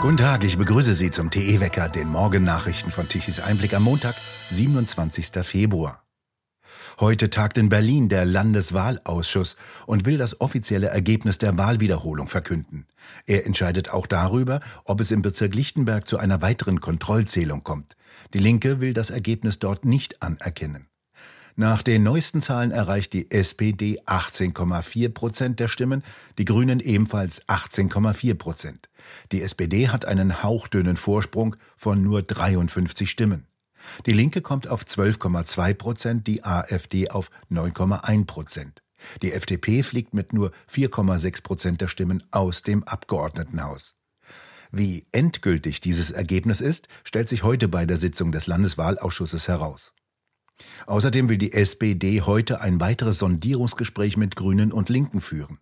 Guten Tag, ich begrüße Sie zum TE-Wecker, den Morgennachrichten von Tichys Einblick am Montag, 27. Februar. Heute tagt in Berlin der Landeswahlausschuss und will das offizielle Ergebnis der Wahlwiederholung verkünden. Er entscheidet auch darüber, ob es im Bezirk Lichtenberg zu einer weiteren Kontrollzählung kommt. Die Linke will das Ergebnis dort nicht anerkennen. Nach den neuesten Zahlen erreicht die SPD 18,4 Prozent der Stimmen, die Grünen ebenfalls 18,4 Prozent. Die SPD hat einen hauchdünnen Vorsprung von nur 53 Stimmen. Die Linke kommt auf 12,2 Prozent, die AfD auf 9,1 Prozent. Die FDP fliegt mit nur 4,6 Prozent der Stimmen aus dem Abgeordnetenhaus. Wie endgültig dieses Ergebnis ist, stellt sich heute bei der Sitzung des Landeswahlausschusses heraus. Außerdem will die SPD heute ein weiteres Sondierungsgespräch mit Grünen und Linken führen.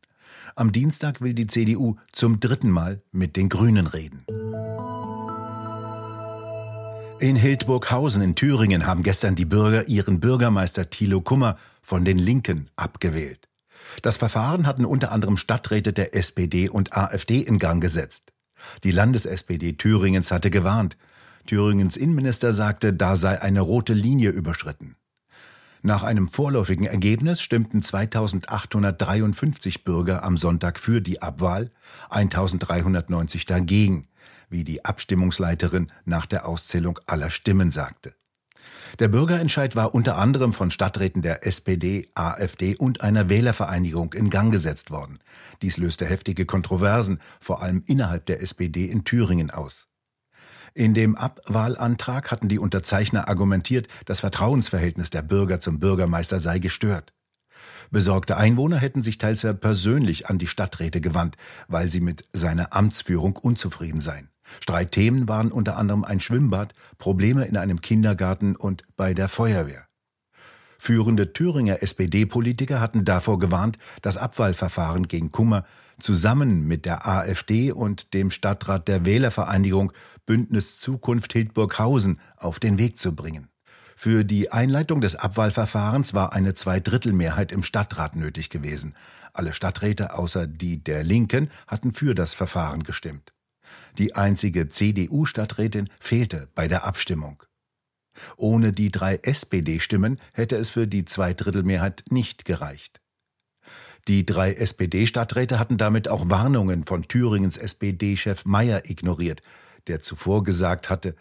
Am Dienstag will die CDU zum dritten Mal mit den Grünen reden. In Hildburghausen in Thüringen haben gestern die Bürger ihren Bürgermeister Thilo Kummer von den Linken abgewählt. Das Verfahren hatten unter anderem Stadträte der SPD und AfD in Gang gesetzt. Die Landes-SPD Thüringens hatte gewarnt, Thüringens Innenminister sagte, da sei eine rote Linie überschritten. Nach einem vorläufigen Ergebnis stimmten 2853 Bürger am Sonntag für die Abwahl, 1390 dagegen, wie die Abstimmungsleiterin nach der Auszählung aller Stimmen sagte. Der Bürgerentscheid war unter anderem von Stadträten der SPD, AfD und einer Wählervereinigung in Gang gesetzt worden. Dies löste heftige Kontroversen, vor allem innerhalb der SPD in Thüringen aus. In dem Abwahlantrag hatten die Unterzeichner argumentiert, das Vertrauensverhältnis der Bürger zum Bürgermeister sei gestört. Besorgte Einwohner hätten sich teils persönlich an die Stadträte gewandt, weil sie mit seiner Amtsführung unzufrieden seien. Streitthemen waren unter anderem ein Schwimmbad, Probleme in einem Kindergarten und bei der Feuerwehr. Führende Thüringer SPD-Politiker hatten davor gewarnt, das Abwahlverfahren gegen Kummer zusammen mit der AfD und dem Stadtrat der Wählervereinigung Bündnis Zukunft Hildburghausen auf den Weg zu bringen. Für die Einleitung des Abwahlverfahrens war eine Zweidrittelmehrheit im Stadtrat nötig gewesen. Alle Stadträte außer die der Linken hatten für das Verfahren gestimmt. Die einzige CDU-Stadträtin fehlte bei der Abstimmung. Ohne die drei SPD-Stimmen hätte es für die Zweidrittelmehrheit nicht gereicht. Die drei SPD-Stadträte hatten damit auch Warnungen von Thüringens SPD-Chef Meyer ignoriert, der zuvor gesagt hatte,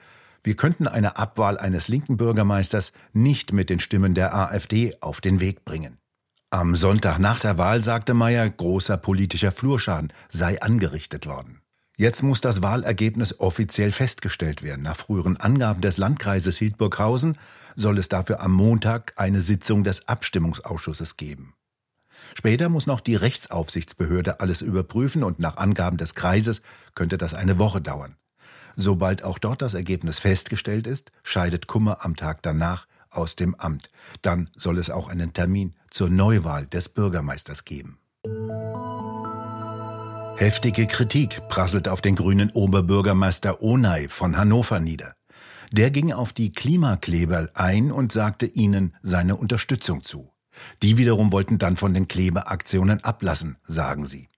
wir könnten eine Abwahl eines linken Bürgermeisters nicht mit den Stimmen der AfD auf den Weg bringen. Am Sonntag nach der Wahl sagte Meyer, großer politischer Flurschaden sei angerichtet worden. Jetzt muss das Wahlergebnis offiziell festgestellt werden. Nach früheren Angaben des Landkreises Hildburghausen soll es dafür am Montag eine Sitzung des Abstimmungsausschusses geben. Später muss noch die Rechtsaufsichtsbehörde alles überprüfen und nach Angaben des Kreises könnte das eine Woche dauern. Sobald auch dort das Ergebnis festgestellt ist, scheidet Kummer am Tag danach aus dem Amt. Dann soll es auch einen Termin zur Neuwahl des Bürgermeisters geben. Heftige Kritik prasselt auf den grünen Oberbürgermeister Onay von Hannover nieder. Der ging auf die Klimakleber ein und sagte ihnen seine Unterstützung zu. Die wiederum wollten dann von den Klebeaktionen ablassen, sagen sie.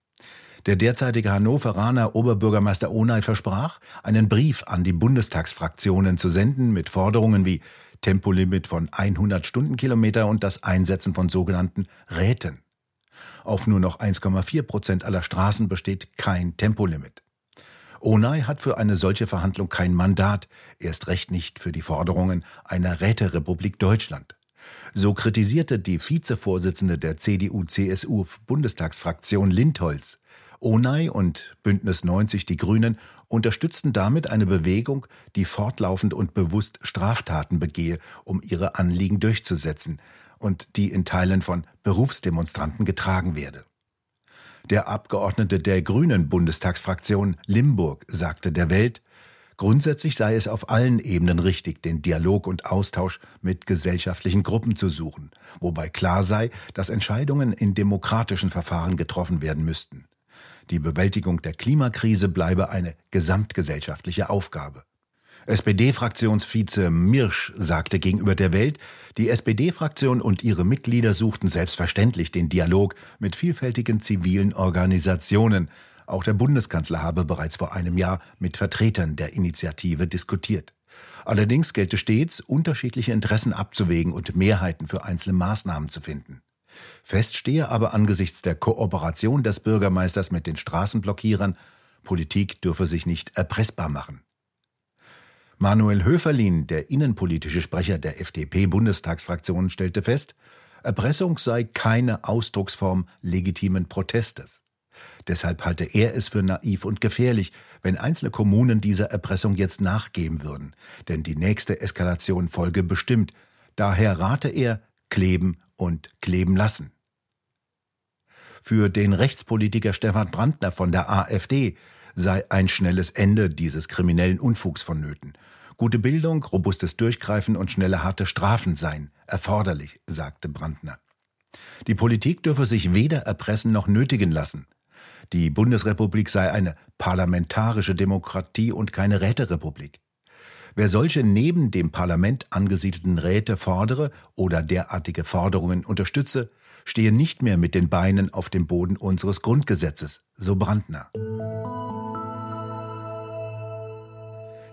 Der derzeitige Hannoveraner Oberbürgermeister Onay versprach, einen Brief an die Bundestagsfraktionen zu senden mit Forderungen wie Tempolimit von 100 Stundenkilometer und das Einsetzen von sogenannten Räten. Auf nur noch 1,4 Prozent aller Straßen besteht kein Tempolimit. Onay hat für eine solche Verhandlung kein Mandat, erst recht nicht für die Forderungen einer Räterepublik Deutschland. So kritisierte die Vizevorsitzende der CDU-CSU-Bundestagsfraktion Lindholz. Onay und Bündnis 90 Die Grünen unterstützten damit eine Bewegung, die fortlaufend und bewusst Straftaten begehe, um ihre Anliegen durchzusetzen und die in Teilen von Berufsdemonstranten getragen werde. Der Abgeordnete der Grünen Bundestagsfraktion Limburg sagte der Welt, grundsätzlich sei es auf allen Ebenen richtig, den Dialog und Austausch mit gesellschaftlichen Gruppen zu suchen, wobei klar sei, dass Entscheidungen in demokratischen Verfahren getroffen werden müssten. Die Bewältigung der Klimakrise bleibe eine gesamtgesellschaftliche Aufgabe. SPD-Fraktionsvize Mirsch sagte gegenüber der Welt, die SPD-Fraktion und ihre Mitglieder suchten selbstverständlich den Dialog mit vielfältigen zivilen Organisationen, Auch der Bundeskanzler habe bereits vor einem Jahr mit Vertretern der Initiative diskutiert. Allerdings gelte stets, unterschiedliche Interessen abzuwägen und Mehrheiten für einzelne Maßnahmen zu finden. Fest stehe aber angesichts der Kooperation des Bürgermeisters mit den Straßenblockierern, Politik dürfe sich nicht erpressbar machen. Manuel Höferlin, der innenpolitische Sprecher der FDP-Bundestagsfraktion, stellte fest, Erpressung sei keine Ausdrucksform legitimen Protestes. Deshalb halte er es für naiv und gefährlich, wenn einzelne Kommunen dieser Erpressung jetzt nachgeben würden, denn die nächste Eskalation folge bestimmt. Daher rate er, kleben und kleben lassen. Für den Rechtspolitiker Stefan Brandner von der AfD sei ein schnelles Ende dieses kriminellen Unfugs vonnöten. Gute Bildung, robustes Durchgreifen und schnelle harte Strafen seien erforderlich, sagte Brandner. Die Politik dürfe sich weder erpressen noch nötigen lassen. Die Bundesrepublik sei eine parlamentarische Demokratie und keine Räterepublik. Wer solche neben dem Parlament angesiedelten Räte fordere oder derartige Forderungen unterstütze, stehe nicht mehr mit den Beinen auf dem Boden unseres Grundgesetzes, so Brandner.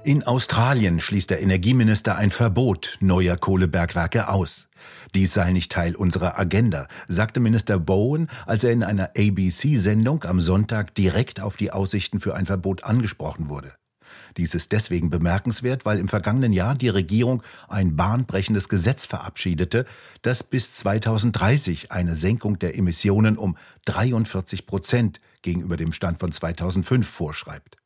In Australien schließt der Energieminister ein Verbot neuer Kohlebergwerke aus. Dies sei nicht Teil unserer Agenda, sagte Minister Bowen, als er in einer ABC-Sendung am Sonntag direkt auf die Aussichten für ein Verbot angesprochen wurde. Dies ist deswegen bemerkenswert, weil im vergangenen Jahr die Regierung ein bahnbrechendes Gesetz verabschiedete, das bis 2030 eine Senkung der Emissionen um 43 Prozent gegenüber dem Stand von 2005 vorschreibt.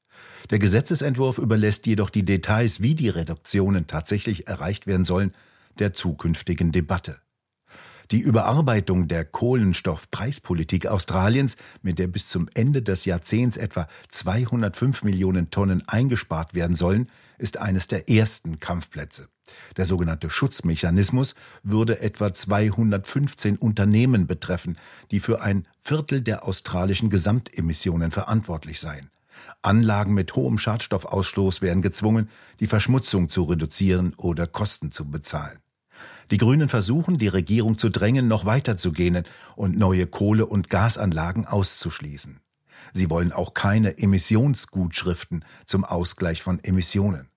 Der Gesetzesentwurf überlässt jedoch die Details, wie die Reduktionen tatsächlich erreicht werden sollen, der zukünftigen Debatte. Die Überarbeitung der Kohlenstoffpreispolitik Australiens, mit der bis zum Ende des Jahrzehnts etwa 205 Millionen Tonnen eingespart werden sollen, ist eines der ersten Kampfplätze. Der sogenannte Schutzmechanismus würde etwa 215 Unternehmen betreffen, die für ein Viertel der australischen Gesamtemissionen verantwortlich seien. Anlagen mit hohem Schadstoffausstoß werden gezwungen, die Verschmutzung zu reduzieren oder Kosten zu bezahlen. Die Grünen versuchen, die Regierung zu drängen, noch weiter zu gehen und neue Kohle- und Gasanlagen auszuschließen. Sie wollen auch keine Emissionsgutschriften zum Ausgleich von Emissionen.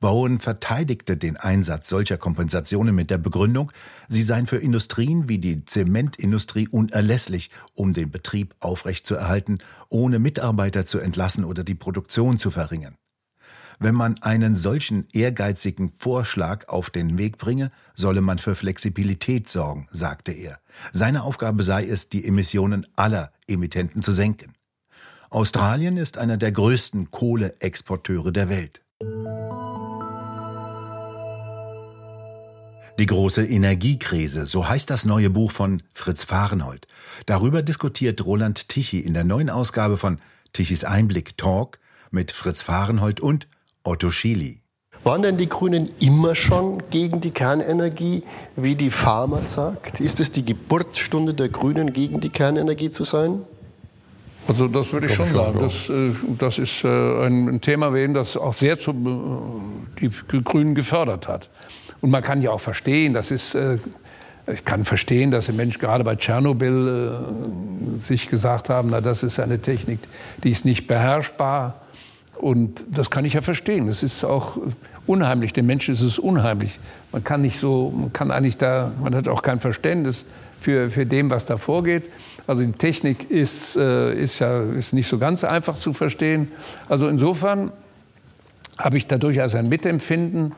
Bowen verteidigte den Einsatz solcher Kompensationen mit der Begründung, sie seien für Industrien wie die Zementindustrie unerlässlich, um den Betrieb aufrechtzuerhalten, ohne Mitarbeiter zu entlassen oder die Produktion zu verringern. Wenn man einen solchen ehrgeizigen Vorschlag auf den Weg bringe, solle man für Flexibilität sorgen, sagte er. Seine Aufgabe sei es, die Emissionen aller Emittenten zu senken. Australien ist einer der größten Kohleexporteure der Welt. Die große Energiekrise, so heißt das neue Buch von Fritz Fahrenhold. Darüber diskutiert Roland Tichy in der neuen Ausgabe von Tichys Einblick Talk mit Fritz Fahrenhold und Otto Schily. Waren denn die Grünen immer schon gegen die Kernenergie, wie die Pharma sagt? Ist es die Geburtsstunde der Grünen, gegen die Kernenergie zu sein? Also das würde ich schon sagen. Das, äh, das ist äh, ein Thema das auch sehr zu, äh, die Grünen gefördert hat. Und man kann ja auch verstehen, das ist ich kann verstehen, dass die Menschen gerade bei Tschernobyl sich gesagt haben, na das ist eine Technik, die ist nicht beherrschbar. Und das kann ich ja verstehen. Es ist auch unheimlich. Den Menschen ist es unheimlich. Man kann nicht so, man kann eigentlich da, man hat auch kein Verständnis für, für dem, was da vorgeht. Also die Technik ist, äh, ist ja ist nicht so ganz einfach zu verstehen. Also insofern habe ich da durchaus ein Mitempfinden.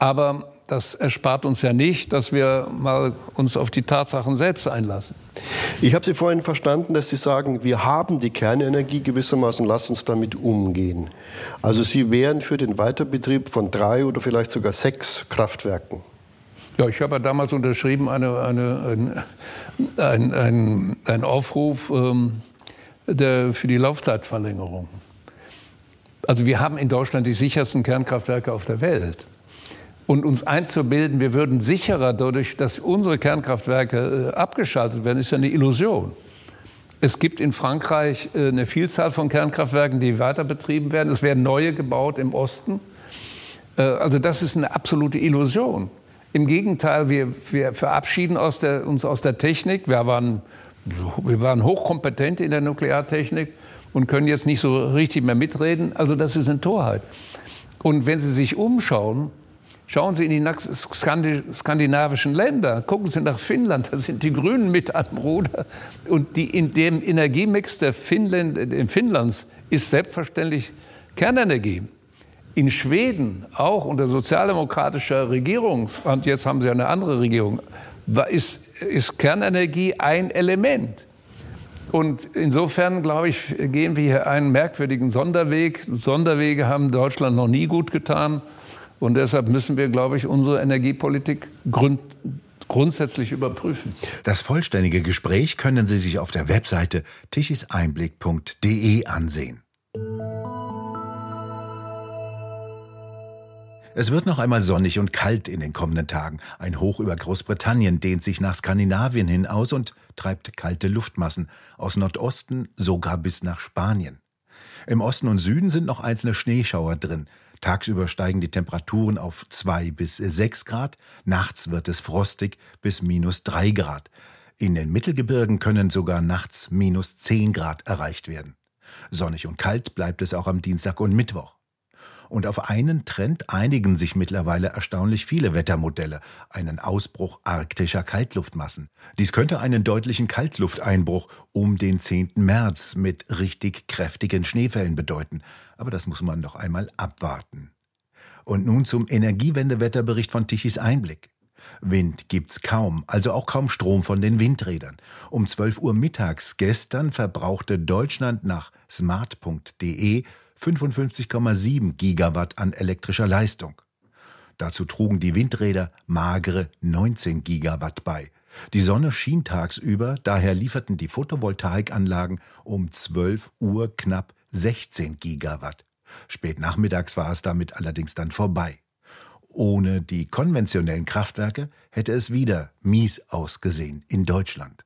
Aber das erspart uns ja nicht, dass wir mal uns auf die Tatsachen selbst einlassen. Ich habe Sie vorhin verstanden, dass Sie sagen, wir haben die Kernenergie gewissermaßen, lasst uns damit umgehen. Also Sie wären für den Weiterbetrieb von drei oder vielleicht sogar sechs Kraftwerken. Ja, ich habe ja damals unterschrieben eine, eine, ein, ein, ein, ein Aufruf ähm, der, für die Laufzeitverlängerung. Also wir haben in Deutschland die sichersten Kernkraftwerke auf der Welt und uns einzubilden, wir würden sicherer dadurch, dass unsere Kernkraftwerke äh, abgeschaltet werden, ist ja eine Illusion. Es gibt in Frankreich äh, eine Vielzahl von Kernkraftwerken, die weiter betrieben werden. Es werden neue gebaut im Osten. Äh, also das ist eine absolute Illusion. Im Gegenteil, wir, wir verabschieden aus der, uns aus der Technik. Wir waren, wir waren hochkompetent in der Nukleartechnik. und können jetzt nicht so richtig mehr mitreden. Also das ist eine Torheit. Und wenn Sie sich umschauen, schauen Sie in die skandinavischen Länder, gucken Sie nach Finnland, da sind die Grünen mit am Ruder. Und die, in dem Energiemix der Finnland, in Finnlands ist selbstverständlich Kernenergie. In Schweden, auch unter sozialdemokratischer Regierung, und jetzt haben sie eine andere Regierung, ist, ist Kernenergie ein Element. Und insofern, glaube ich, gehen wir hier einen merkwürdigen Sonderweg. Sonderwege haben Deutschland noch nie gut getan. Und deshalb müssen wir, glaube ich, unsere Energiepolitik grund grundsätzlich überprüfen. Das vollständige Gespräch können Sie sich auf der Webseite tichiseinblick.de ansehen. Es wird noch einmal sonnig und kalt in den kommenden Tagen. Ein Hoch über Großbritannien dehnt sich nach Skandinavien hin aus und treibt kalte Luftmassen aus Nordosten sogar bis nach Spanien. Im Osten und Süden sind noch einzelne Schneeschauer drin. Tagsüber steigen die Temperaturen auf zwei bis sechs Grad, nachts wird es frostig bis minus drei Grad. In den Mittelgebirgen können sogar nachts minus zehn Grad erreicht werden. Sonnig und kalt bleibt es auch am Dienstag und Mittwoch. Und auf einen Trend einigen sich mittlerweile erstaunlich viele Wettermodelle, einen Ausbruch arktischer Kaltluftmassen. Dies könnte einen deutlichen Kaltlufteinbruch um den 10. März mit richtig kräftigen Schneefällen bedeuten. Aber das muss man noch einmal abwarten. Und nun zum Energiewendewetterbericht von Tichys Einblick. Wind gibt's kaum, also auch kaum Strom von den Windrädern. Um 12 Uhr mittags gestern verbrauchte Deutschland nach smart.de 55,7 Gigawatt an elektrischer Leistung. Dazu trugen die Windräder magere 19 Gigawatt bei. Die Sonne schien tagsüber, daher lieferten die Photovoltaikanlagen um 12 Uhr knapp 16 Gigawatt. Spät nachmittags war es damit allerdings dann vorbei. Ohne die konventionellen Kraftwerke hätte es wieder mies ausgesehen in Deutschland.